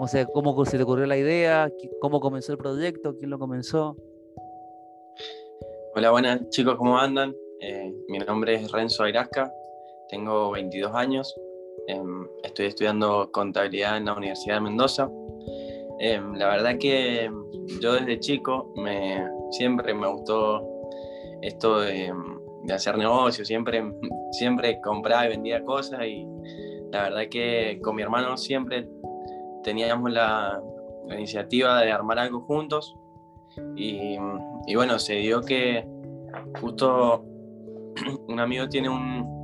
¿Cómo se, ¿Cómo se te ocurrió la idea? ¿Cómo comenzó el proyecto? ¿Quién lo comenzó? Hola, buenas chicos, ¿cómo andan? Eh, mi nombre es Renzo Airasca, tengo 22 años, em, estoy estudiando contabilidad en la Universidad de Mendoza. Em, la verdad que yo desde chico me, siempre me gustó esto de, hacer negocios, siempre, siempre compraba y vendía cosas y la verdad que con mi hermano siempre teníamos la, iniciativa de armar algo juntos. Y, bueno, se dio que justo un amigo tiene un,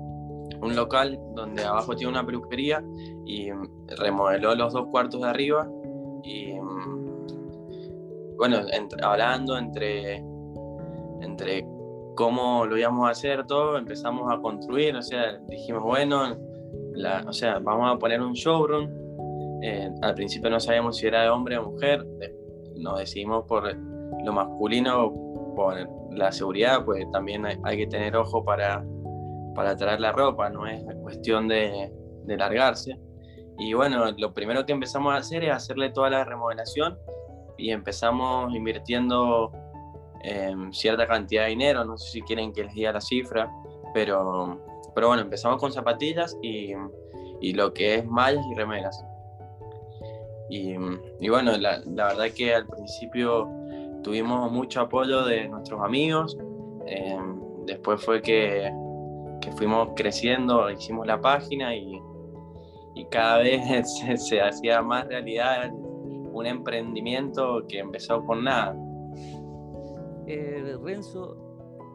local donde abajo tiene una peluquería y remodeló los dos cuartos de arriba. Y bueno, hablando entre, entre cómo lo íbamos a hacer todo, empezamos a construir, o sea, dijimos, bueno, o sea, vamos a poner un showroom. Eh, al principio no sabíamos si era de hombre o mujer, nos decidimos por lo masculino, por la seguridad, pues también hay, que tener ojo para, para traer la ropa, no es cuestión de, de largarse. Y bueno, lo primero que empezamos a hacer es hacerle toda la remodelación y empezamos invirtiendo em, cierta cantidad de dinero, no sé si quieren que les diga la cifra, pero, pero bueno, empezamos con zapatillas y, y lo que es mallas y remeras. Y, bueno, la, la verdad que al principio tuvimos mucho apoyo de nuestros amigos. Eh, después fue que, que, fuimos creciendo, hicimos la página y, y cada vez se, hacía más realidad un emprendimiento que empezó con nada. Eh, Renzo,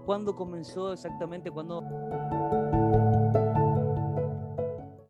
¿cuándo comenzó exactamente? ¿Cuándo